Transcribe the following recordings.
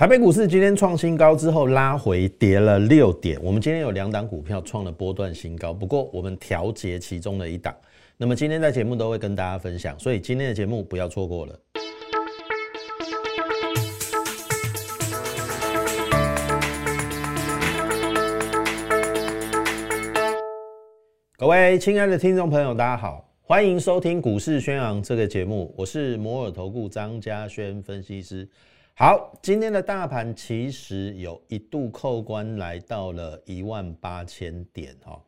台北股市今天创新高之后拉回跌了六点，我们今天有两档股票创了波段新高，不过我们调节其中的一档，那么今天在节目都会跟大家分享，所以今天的节目不要错过了。各位亲爱的听众朋友，大家好，欢迎收听股市宣扬这个节目，我是摩尔投顾张家轩分析师。好，今天的大盘其实有一度扣关来到了一万八千点哈，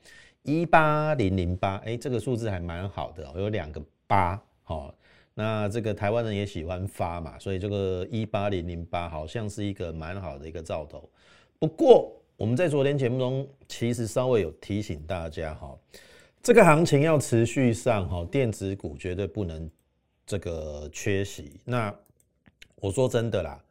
一八零零八，哎，这个数字还蛮好的，有两个八，哈，那这个台湾人也喜欢发嘛，所以这个一八零零八好像是一个蛮好的一个兆头。不过我们在昨天节目中其实稍微有提醒大家哈，这个行情要持续上哈，电子股绝对不能这个缺席。那我说真的啦，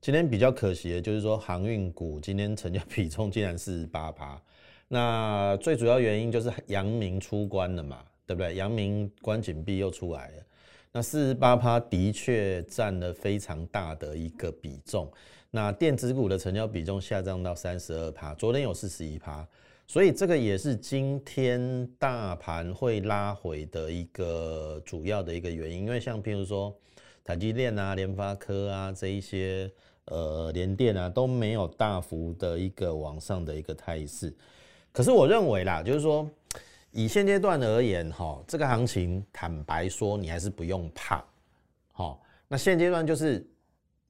今天比较可惜的就是说航运股今天成交比重竟然四十八趴，那最主要原因就是阳明出关了嘛，对不对？阳明关紧闭又出来了，那四十八趴的确占了非常大的一个比重。那电子股的成交比重下降到三十二趴，昨天有四十一趴，所以这个也是今天大盘会拉回的一个主要的一个原因，因为像譬如说。台积电啊、联发科啊这一些呃联电啊都没有大幅的一个往上的一个态势，可是我认为啦，就是说以现阶段而言哈，这个行情坦白说你还是不用怕，好，那现阶段就是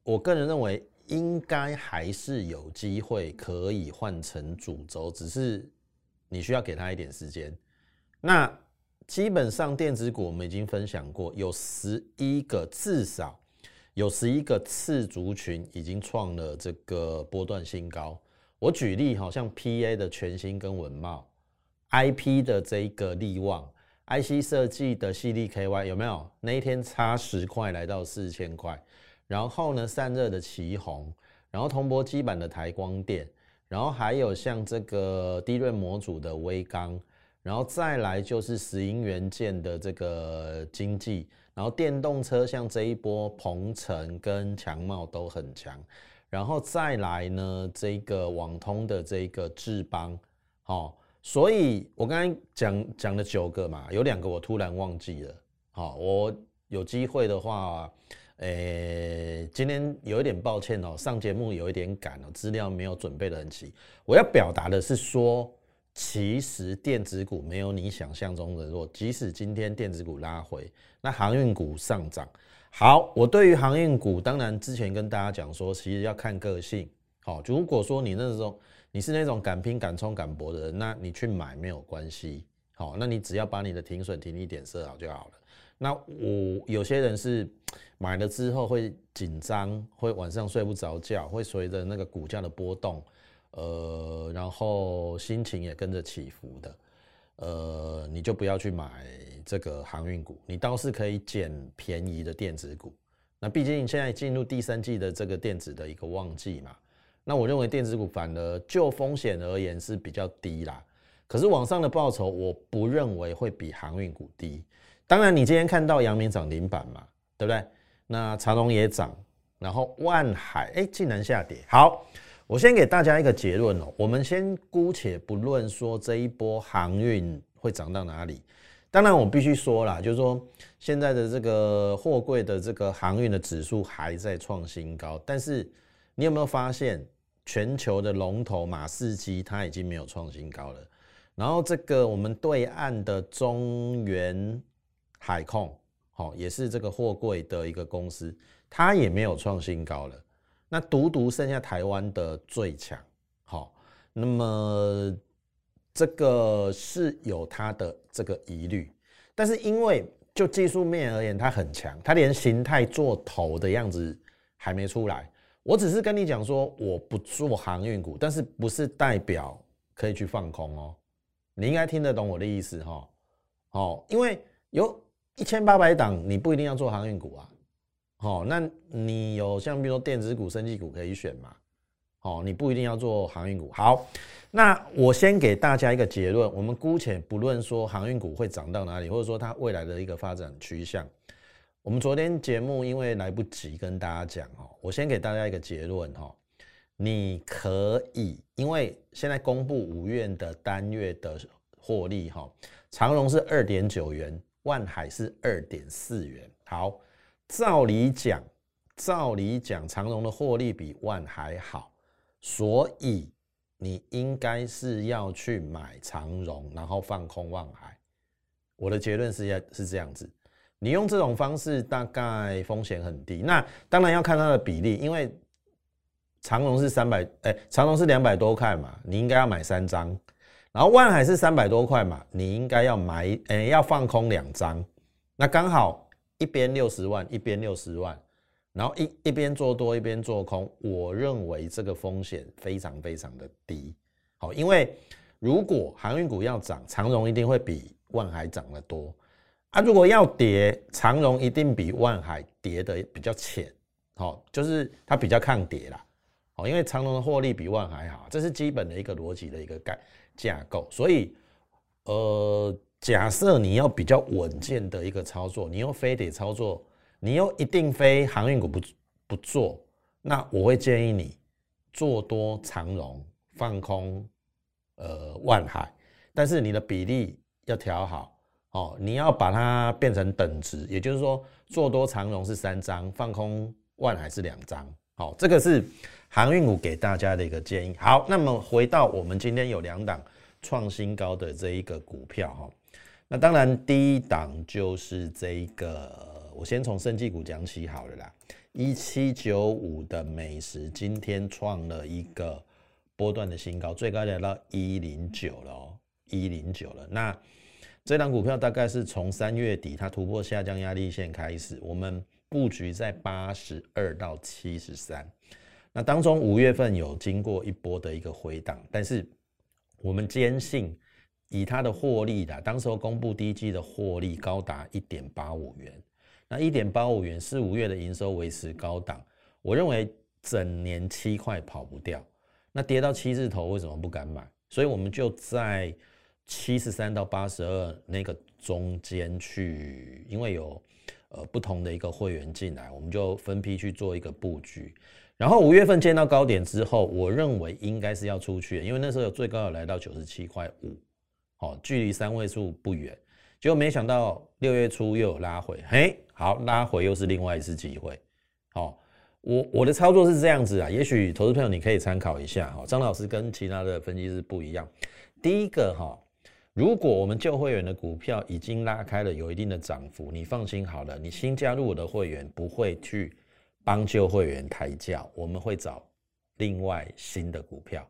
我个人认为应该还是有机会可以换成主轴，只是你需要给他一点时间，那。基本上电子股我们已经分享过，有十一个至少有十一个次族群已经创了这个波段新高。我举例，好像 P A 的全新跟文茂，I P 的这一个利旺，I C 设计的 C D K Y 有没有？那一天差十块来到四千块。然后呢，散热的旗宏，然后铜箔基板的台光电，然后还有像这个低润模组的微钢。然后再来就是石英元件的这个经济，然后电动车像这一波鹏程跟强茂都很强，然后再来呢这个网通的这个智邦，好，所以我刚才讲讲了九个嘛，有两个我突然忘记了，好，我有机会的话，诶，今天有一点抱歉哦，上节目有一点赶哦，资料没有准备的很齐，我要表达的是说。其实电子股没有你想象中的弱，即使今天电子股拉回，那航运股上涨。好，我对于航运股，当然之前跟大家讲说，其实要看个性。好，如果说你那种你是那种敢拼敢冲敢搏的人，那你去买没有关系。好，那你只要把你的停损停利点设好就好了。那我有些人是买了之后会紧张，会晚上睡不着觉，会随着那个股价的波动。呃，然后心情也跟着起伏的，呃，你就不要去买这个航运股，你倒是可以捡便宜的电子股。那毕竟现在进入第三季的这个电子的一个旺季嘛，那我认为电子股反而就风险而言是比较低啦。可是网上的报酬，我不认为会比航运股低。当然，你今天看到阳明涨停板嘛，对不对？那长隆也涨，然后万海哎竟然下跌，好。我先给大家一个结论哦，我们先姑且不论说这一波航运会涨到哪里，当然我必须说了，就是说现在的这个货柜的这个航运的指数还在创新高，但是你有没有发现全球的龙头马士基它已经没有创新高了，然后这个我们对岸的中原海控，好也是这个货柜的一个公司，它也没有创新高了。那独独剩下台湾的最强，好，那么这个是有它的这个疑虑，但是因为就技术面而言，它很强，它连形态做头的样子还没出来。我只是跟你讲说，我不做航运股，但是不是代表可以去放空哦？你应该听得懂我的意思哈。好，因为有一千八百档，你不一定要做航运股啊。好，那你有像比如说电子股、升技股可以选嘛？好，你不一定要做航运股。好，那我先给大家一个结论，我们姑且不论说航运股会涨到哪里，或者说它未来的一个发展趋向，我们昨天节目因为来不及跟大家讲哦，我先给大家一个结论哈，你可以因为现在公布五月的单月的获利哈，长荣是二点九元，万海是二点四元。好，照理讲，照理讲，长荣的获利比万还好，所以你应该是要去买长荣，然后放空万海。我的结论是要是这样子。你用这种方式大概风险很低，那当然要看它的比例，因为长隆是三百，哎，长隆是两百多块嘛，你应该要买三张，然后万海是三百多块嘛，你应该要买，哎，要放空两张，那刚好一边六十万，一边六十万，然后一一边做多，一边做空，我认为这个风险非常非常的低，好，因为如果航运股要涨，长荣一定会比万海涨得多。啊如果要跌，长荣一定比万海跌的比较浅，好，就是它比较抗跌啦，好，因为长荣的获利比万海好，这是基本的一个逻辑的一个概架构，所以，呃，假设你要比较稳健的一个操作，你又非得操作，你又一定非航运股不不做，那我会建议你做多长荣，放空呃万海，但是你的比例要调好。哦，你要把它变成等值，也就是说，做多长荣是三张，放空万海是两张。好，这个是航运股给大家的一个建议。好，那么回到我们今天有两档创新高的这一个股票哈，那当然第一档就是这一个，我先从生技股讲起好了啦。一七九五的美食今天创了一个波段的新高，最高来到一零九了哦，一零九了。那这档股票大概是从三月底它突破下降压力线开始，我们布局在八十二到七十三。那当中五月份有经过一波的一个回档，但是我们坚信以它的获利的，当时候公布第一季的获利高达一点八五元，那一点八五元是五月的营收维持高档，我认为整年七块跑不掉。那跌到七字头为什么不敢买？所以我们就在。七十三到八十二那个中间去，因为有呃不同的一个会员进来，我们就分批去做一个布局。然后五月份见到高点之后，我认为应该是要出去，因为那时候有最高有来到九十七块五，好，距离三位数不远。结果没想到六月初又有拉回，嘿，好，拉回又是另外一次机会。好，我我的操作是这样子啊，也许投资朋友你可以参考一下哈。张老师跟其他的分析师不一样，第一个哈。如果我们旧会员的股票已经拉开了有一定的涨幅，你放心好了，你新加入我的会员不会去帮旧会员抬轿，我们会找另外新的股票，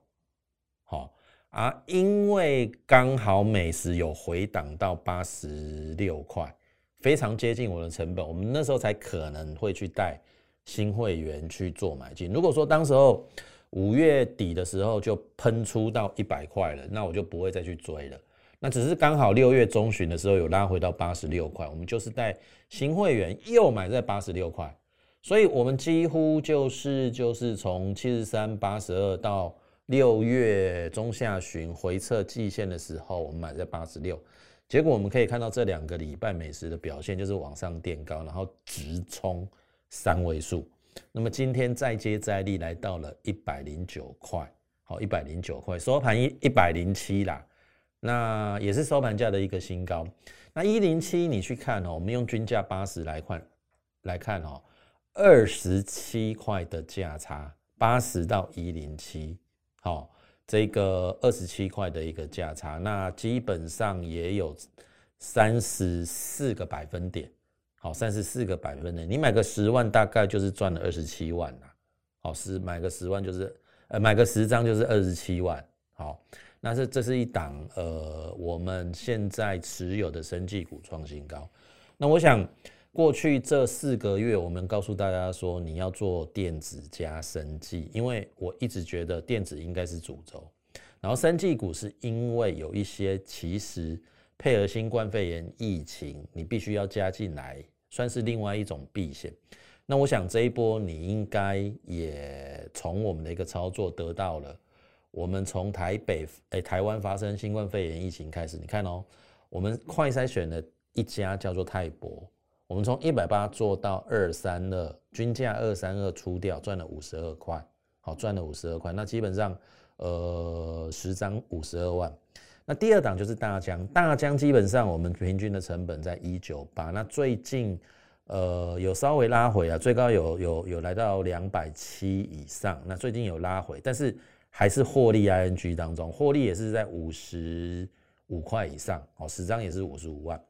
好啊，因为刚好美食有回档到八十六块，非常接近我的成本，我们那时候才可能会去带新会员去做买进。如果说当时候五月底的时候就喷出到一百块了，那我就不会再去追了。那只是刚好六月中旬的时候有拉回到八十六块，我们就是带新会员又买在八十六块，所以我们几乎就是就是从七十三八十二到六月中下旬回测季线的时候，我们买在八十六，结果我们可以看到这两个礼拜美食的表现就是往上垫高，然后直冲三位数，那么今天再接再厉来到了一百零九块，好一百零九块收盘一一百零七啦。那也是收盘价的一个新高。那一零七你去看哦，我们用均价八十来看来看哦，二十七块的价差，八十到一零七，好，这个二十七块的一个价差，那基本上也有三十四个百分点，好，三十四个百分点，你买个十万大概就是赚了二十七万啦，好，十买个十万就是呃买个十张就是二十七万，好。那是这是一档呃，我们现在持有的生技股创新高。那我想过去这四个月，我们告诉大家说，你要做电子加生技，因为我一直觉得电子应该是主轴，然后生技股是因为有一些其实配合新冠肺炎疫情，你必须要加进来，算是另外一种避险。那我想这一波你应该也从我们的一个操作得到了。我们从台北诶台湾发生新冠肺炎疫情开始，你看哦，我们快筛选的一家叫做泰博，我们从一百八做到二三二，均价二三二出掉，赚了五十二块，好赚了五十二块。那基本上，呃，十张五十二万。那第二档就是大疆，大疆基本上我们平均的成本在一九八，那最近呃有稍微拉回啊，最高有有有来到两百七以上，那最近有拉回，但是还是获利 ING 当中，获利也是在五十五块以上，哦，十张也是五十五万。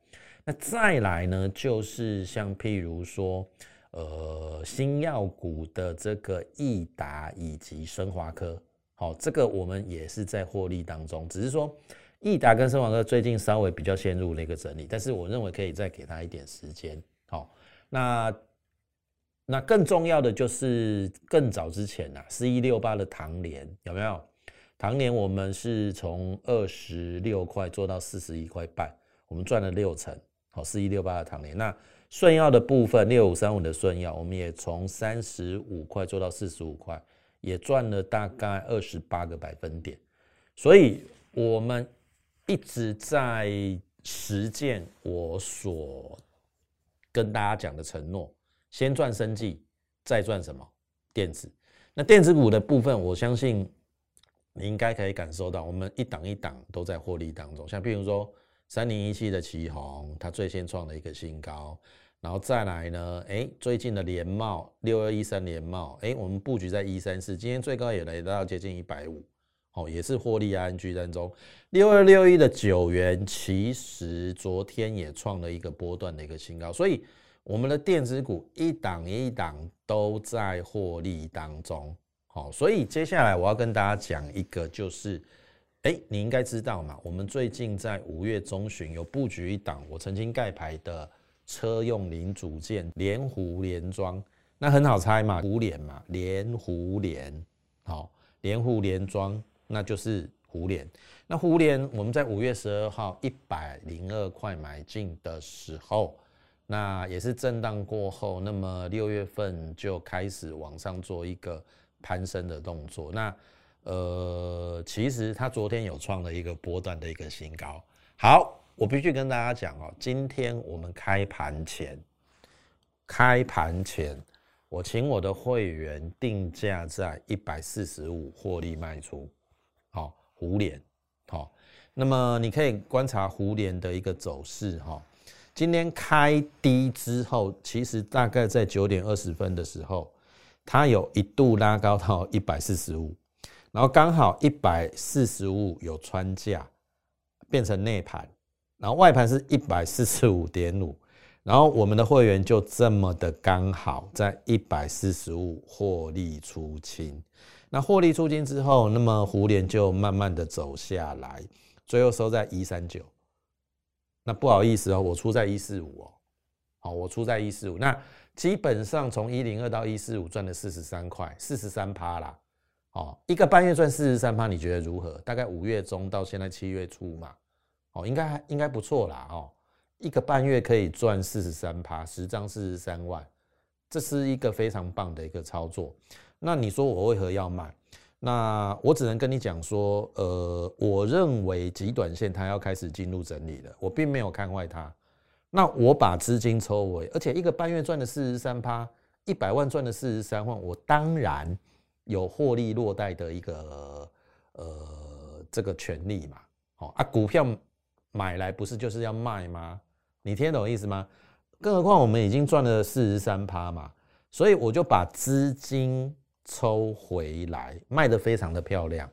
那再来呢，就是像譬如说，呃，新药股的这个益达以及升华科，好，这个我们也是在获利当中，只是说。益达跟升华科最近稍微比较陷入了一个整理，但是我认为可以再给他一点时间。好，那那更重要的就是更早之前呐，四一六八的唐联有没有？唐联我们是从二十六块做到四十一块半，我们赚了六成。好，四一六八的唐联，那顺药的部分六五三五的顺药，我们也从三十五块做到四十五块，也赚了大概二十八个百分点。所以我们。一直在实践我所跟大家讲的承诺，先赚生计，再赚什么电子。那电子股的部分，我相信你应该可以感受到，我们一档一档都在获利当中。像譬如说三零一七的旗宏，它最先创了一个新高，然后再来呢，哎，最近的联茂六二一三联茂，哎，我们布局在一三四，今天最高也来到接近一百五。哦，也是获利 ING 当中，六二六一的九元，其实昨天也创了一个波段的一个新高，所以我们的电子股一档一档都在获利当中。好，所以接下来我要跟大家讲一个，就是，哎，你应该知道嘛，我们最近在五月中旬有布局一档，我曾经盖牌的车用零组件连湖连装，那很好猜嘛，湖联嘛，连湖联，好，连湖连装。那就是湖联，那湖联我们在五月十二号一百零二块买进的时候，那也是震荡过后，那么六月份就开始往上做一个攀升的动作。那呃，其实它昨天有创了一个波段的一个新高。好，我必须跟大家讲哦，今天我们开盘前，开盘前我请我的会员定价在一百四十五获利卖出。好湖联，好，那么你可以观察湖联的一个走势，哈，今天开低之后，其实大概在九点二十分的时候，它有一度拉高到一百四十五，然后刚好一百四十五有穿价，变成内盘，然后外盘是一百四十五点五，然后我们的会员就这么的刚好在一百四十五获利出清。那获利出清之后，那么湖联就慢慢的走下来，最后收在一三九。那不好意思哦，我出在一四五哦，好，我出在一四五。那基本上从一零二到一四五赚了四十三块，四十三趴啦。哦，一个半月赚四十三趴，你觉得如何？大概五月中到现在七月初嘛，哦，应该应该不错啦。哦，一个半月可以赚四十三趴，十张四十三万，这是一个非常棒的一个操作。那你说我为何要买？那我只能跟你讲说，呃，我认为极短线它要开始进入整理了，我并没有看坏它。那我把资金抽回，而且一个半月赚了四十三趴，一百万赚了四十三万，我当然有获利落袋的一个呃这个权利嘛。哦啊，股票买来不是就是要卖吗？你听懂意思吗？更何况我们已经赚了四十三趴嘛，所以我就把资金。抽回来卖的非常的漂亮，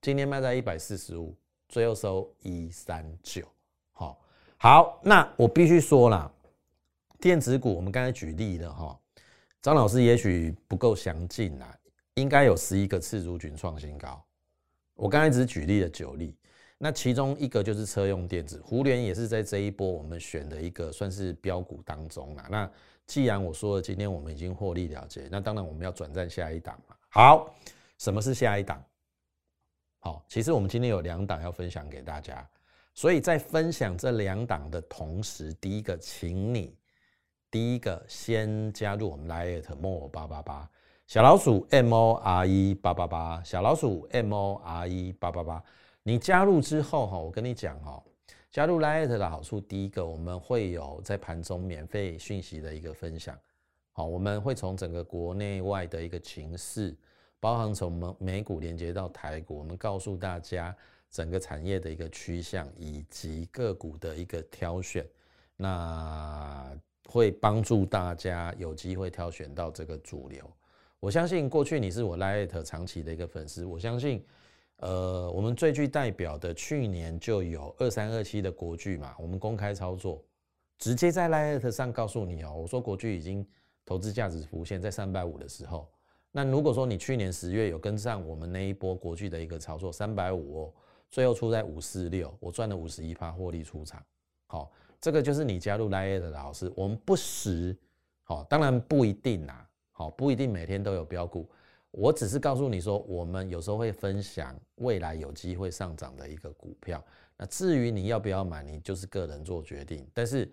今天卖在一百四十五，最后收一三九。好，好，那我必须说了，电子股我们刚才举例了哈，张老师也许不够详尽啊，应该有十一个次族群创新高。我刚才只举例了九例，那其中一个就是车用电子，胡联也是在这一波我们选的一个算是标股当中啊。那既然我说了，今天我们已经获利了结，那当然我们要转战下一档嘛。好，什么是下一档？好，其实我们今天有两档要分享给大家，所以在分享这两档的同时，第一个，请你第一个先加入我们 Lite More 八八八小老鼠 M O R E 八八八小老鼠 M O R E 八八八。你加入之后哈，我跟你讲哈，加入 Lite 的好处，第一个我们会有在盘中免费讯息的一个分享。好，我们会从整个国内外的一个情势，包含从美美股连接到台股，我们告诉大家整个产业的一个趋向以及个股的一个挑选，那会帮助大家有机会挑选到这个主流。我相信过去你是我 Light 长期的一个粉丝，我相信，呃，我们最具代表的去年就有二三二七的国巨嘛，我们公开操作，直接在 Light 上告诉你哦，我说国巨已经。投资价值浮现，在三百五的时候，那如果说你去年十月有跟上我们那一波国剧的一个操作，三百五哦，最后出在五四六，我赚了五十一趴获利出场。好，这个就是你加入 Line 的老师，我们不时，好，当然不一定啦，好，不一定每天都有标股，我只是告诉你说，我们有时候会分享未来有机会上涨的一个股票。那至于你要不要买，你就是个人做决定，但是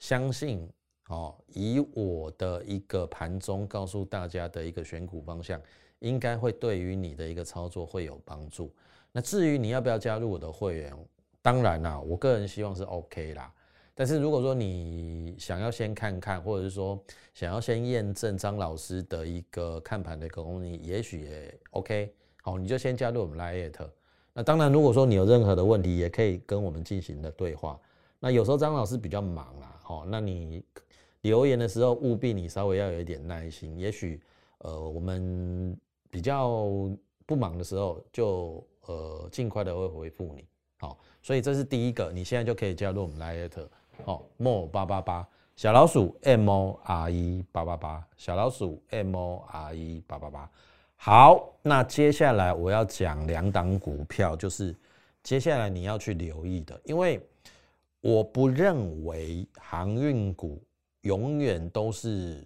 相信。哦，以我的一个盘中告诉大家的一个选股方向，应该会对于你的一个操作会有帮助。那至于你要不要加入我的会员，当然啦，我个人希望是 OK 啦。但是如果说你想要先看看，或者是说想要先验证张老师的一个看盘的功力，也许也 OK。好，你就先加入我们 Lite。那当然，如果说你有任何的问题，也可以跟我们进行的对话。那有时候张老师比较忙啦，好，那你。留言的时候务必你稍微要有一点耐心，也许呃我们比较不忙的时候就呃尽快的会回复你，好，所以这是第一个，你现在就可以加入我们 Lite，哦，mo 八八八小老鼠 M O R E 八八八小老鼠 M O R E 八八八，好，那接下来我要讲两档股票，就是接下来你要去留意的，因为我不认为航运股。永远都是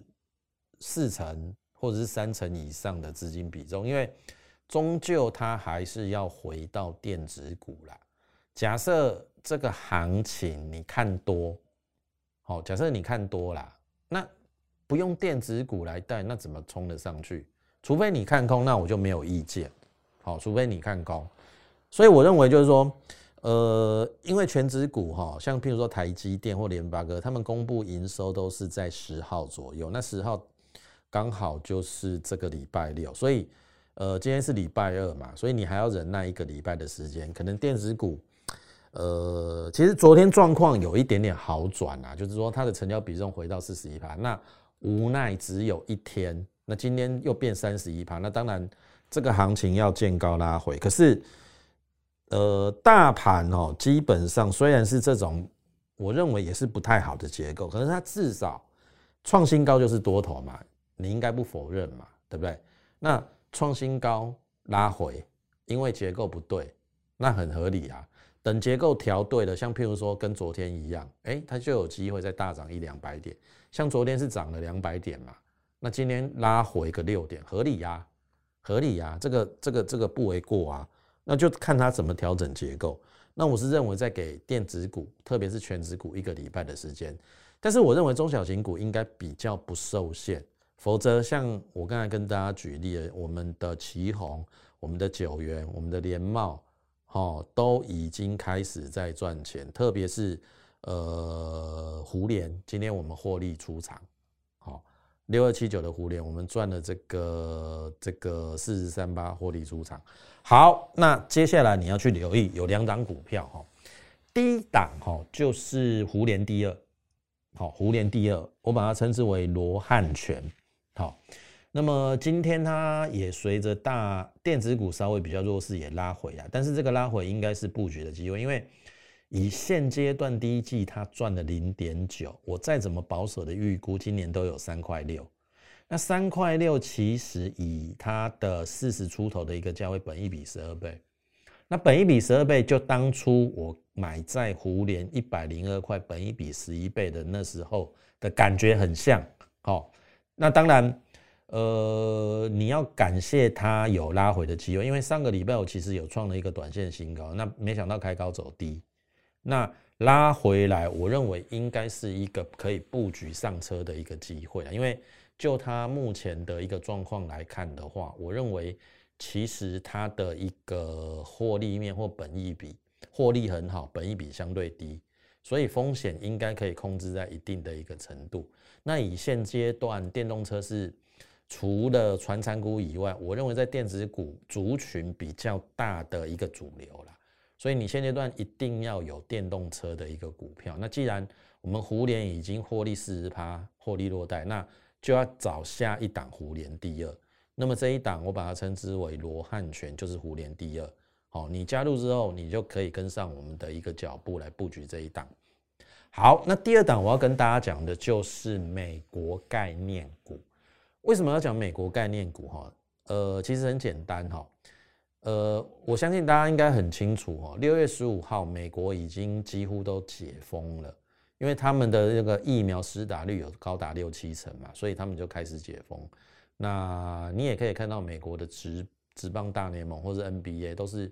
四成或者是三成以上的资金比重，因为终究它还是要回到电子股啦。假设这个行情你看多，好，假设你看多啦，那不用电子股来带，那怎么冲得上去？除非你看空，那我就没有意见。好，除非你看空，所以我认为就是说。呃，因为全指股哈，像譬如说台积电或联发哥，他们公布营收都是在十号左右，那十号刚好就是这个礼拜六，所以呃，今天是礼拜二嘛，所以你还要忍耐一个礼拜的时间。可能电子股，呃，其实昨天状况有一点点好转啊，就是说它的成交比重回到四十一趴，那无奈只有一天，那今天又变三十一趴，那当然这个行情要见高拉回，可是。呃，大盘哦，基本上虽然是这种，我认为也是不太好的结构，可是它至少创新高就是多头嘛，你应该不否认嘛，对不对？那创新高拉回，因为结构不对，那很合理啊。等结构调对了，像譬如说跟昨天一样，哎，它就有机会再大涨一两百点。像昨天是涨了两百点嘛，那今天拉回个六点，合理呀，合理呀，这个这个这个不为过啊。那就看它怎么调整结构。那我是认为在给电子股，特别是全指股一个礼拜的时间。但是我认为中小型股应该比较不受限，否则像我刚才跟大家举例，我们的旗宏、我们的九元、我们的联茂，哦，都已经开始在赚钱。特别是呃，胡联，今天我们获利出场。好六二七九的互联，我们赚了这个这个四十三八获利出场。好，那接下来你要去留意有两档股票哈，第一档哈就是胡联第二，好，胡联第二，我把它称之为罗汉拳。好，那么今天它也随着大电子股稍微比较弱势也拉回啊，但是这个拉回应该是布局的机会，因为。以现阶段第一季它赚了零点九，我再怎么保守的预估，今年都有三块六。那三块六其实以它的四十出头的一个价位，本一比十二倍。那本一比十二倍，就当初我买在湖联一百零二块，本一比十一倍的那时候的感觉很像。好，那当然，呃，你要感谢它有拉回的机会，因为上个礼拜我其实有创了一个短线新高，那没想到开高走低。那拉回来，我认为应该是一个可以布局上车的一个机会因为就它目前的一个状况来看的话，我认为其实它的一个获利面或本益比获利很好，本益比相对低，所以风险应该可以控制在一定的一个程度。那以现阶段电动车是除了传产股以外，我认为在电子股族群比较大的一个主流了。所以你现阶段一定要有电动车的一个股票。那既然我们胡联已经获利四十趴，获利落袋，那就要找下一档胡联第二。那么这一档我把它称之为罗汉拳，就是胡联第二。好，你加入之后，你就可以跟上我们的一个脚步来布局这一档。好，那第二档我要跟大家讲的就是美国概念股。为什么要讲美国概念股？哈，呃，其实很简单哈，呃，我相信大家应该很清楚哈，六月十五号美国已经几乎都解封了。因为他们的这个疫苗施打率有高达六七成嘛，所以他们就开始解封。那你也可以看到美国的职职棒大联盟或者 NBA 都是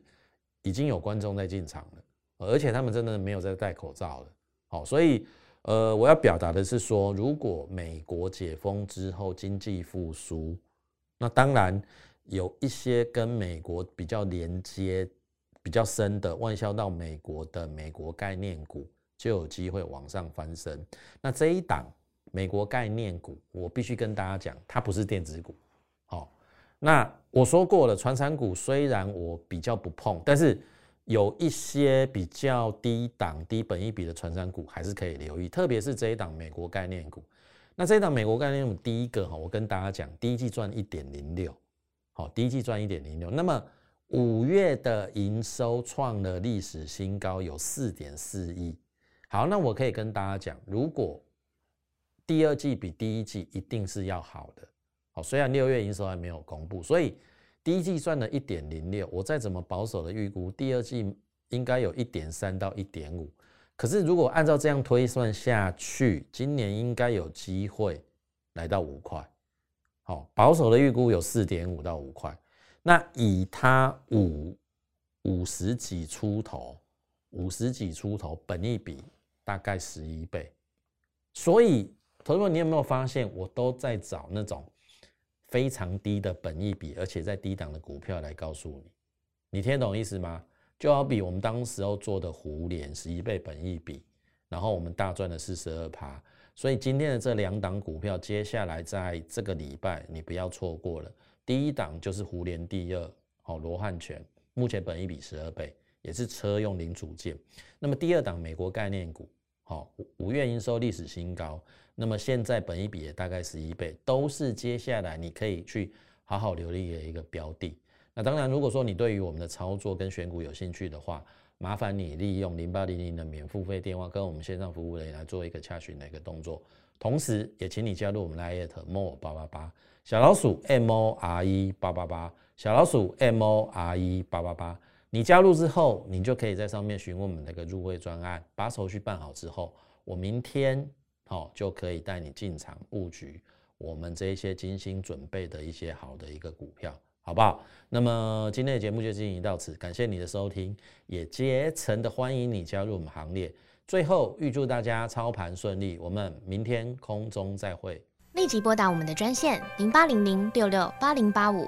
已经有观众在进场了，而且他们真的没有在戴口罩了。好，所以呃，我要表达的是说，如果美国解封之后经济复苏，那当然有一些跟美国比较连接比较深的外销到美国的美国概念股。就有机会往上翻身。那这一档美国概念股，我必须跟大家讲，它不是电子股。好，那我说过了，传产股虽然我比较不碰，但是有一些比较低档、低本一比的传产股还是可以留意，特别是这一档美国概念股。那这一档美国概念股，第一个哈，我跟大家讲，第一季赚一点零六，好，第一季赚一点零六。那么五月的营收创了历史新高，有四点四亿。好，那我可以跟大家讲，如果第二季比第一季一定是要好的。好，虽然六月营收还没有公布，所以第一季赚了一点零六，我再怎么保守的预估，第二季应该有一点三到一点五。可是如果按照这样推算下去，今年应该有机会来到五块。好，保守的预估有四点五到五块。那以它五五十几出头，五十几出头，本一比。大概十一倍，所以，投资者，你有没有发现，我都在找那种非常低的本益比，而且在低档的股票来告诉你，你听懂意思吗？就好比我们当时候做的胡联十一倍本益比，然后我们大赚了四十二趴，所以今天的这两档股票，接下来在这个礼拜你不要错过了。第一档就是胡联第二，好罗汉拳，目前本益比十二倍。也是车用零组件。那么第二档美国概念股，好，五月营收历史新高。那么现在本一比也大概十一倍，都是接下来你可以去好好留意的一个标的。那当然，如果说你对于我们的操作跟选股有兴趣的话，麻烦你利用零八零零的免付费电话跟我们线上服务人员来做一个洽询的一个动作。同时，也请你加入我们 Lite More 八八八小老鼠 M O R E 八八八小老鼠 M O R E 八八八。你加入之后，你就可以在上面询问我们那个入会专案，把手续办好之后，我明天好就可以带你进场布局我们这一些精心准备的一些好的一个股票，好不好？那么今天的节目就进行到此，感谢你的收听，也竭诚的欢迎你加入我们行列。最后预祝大家操盘顺利，我们明天空中再会。立即拨打我们的专线零八零零六六八零八五。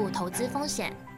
负投资风险。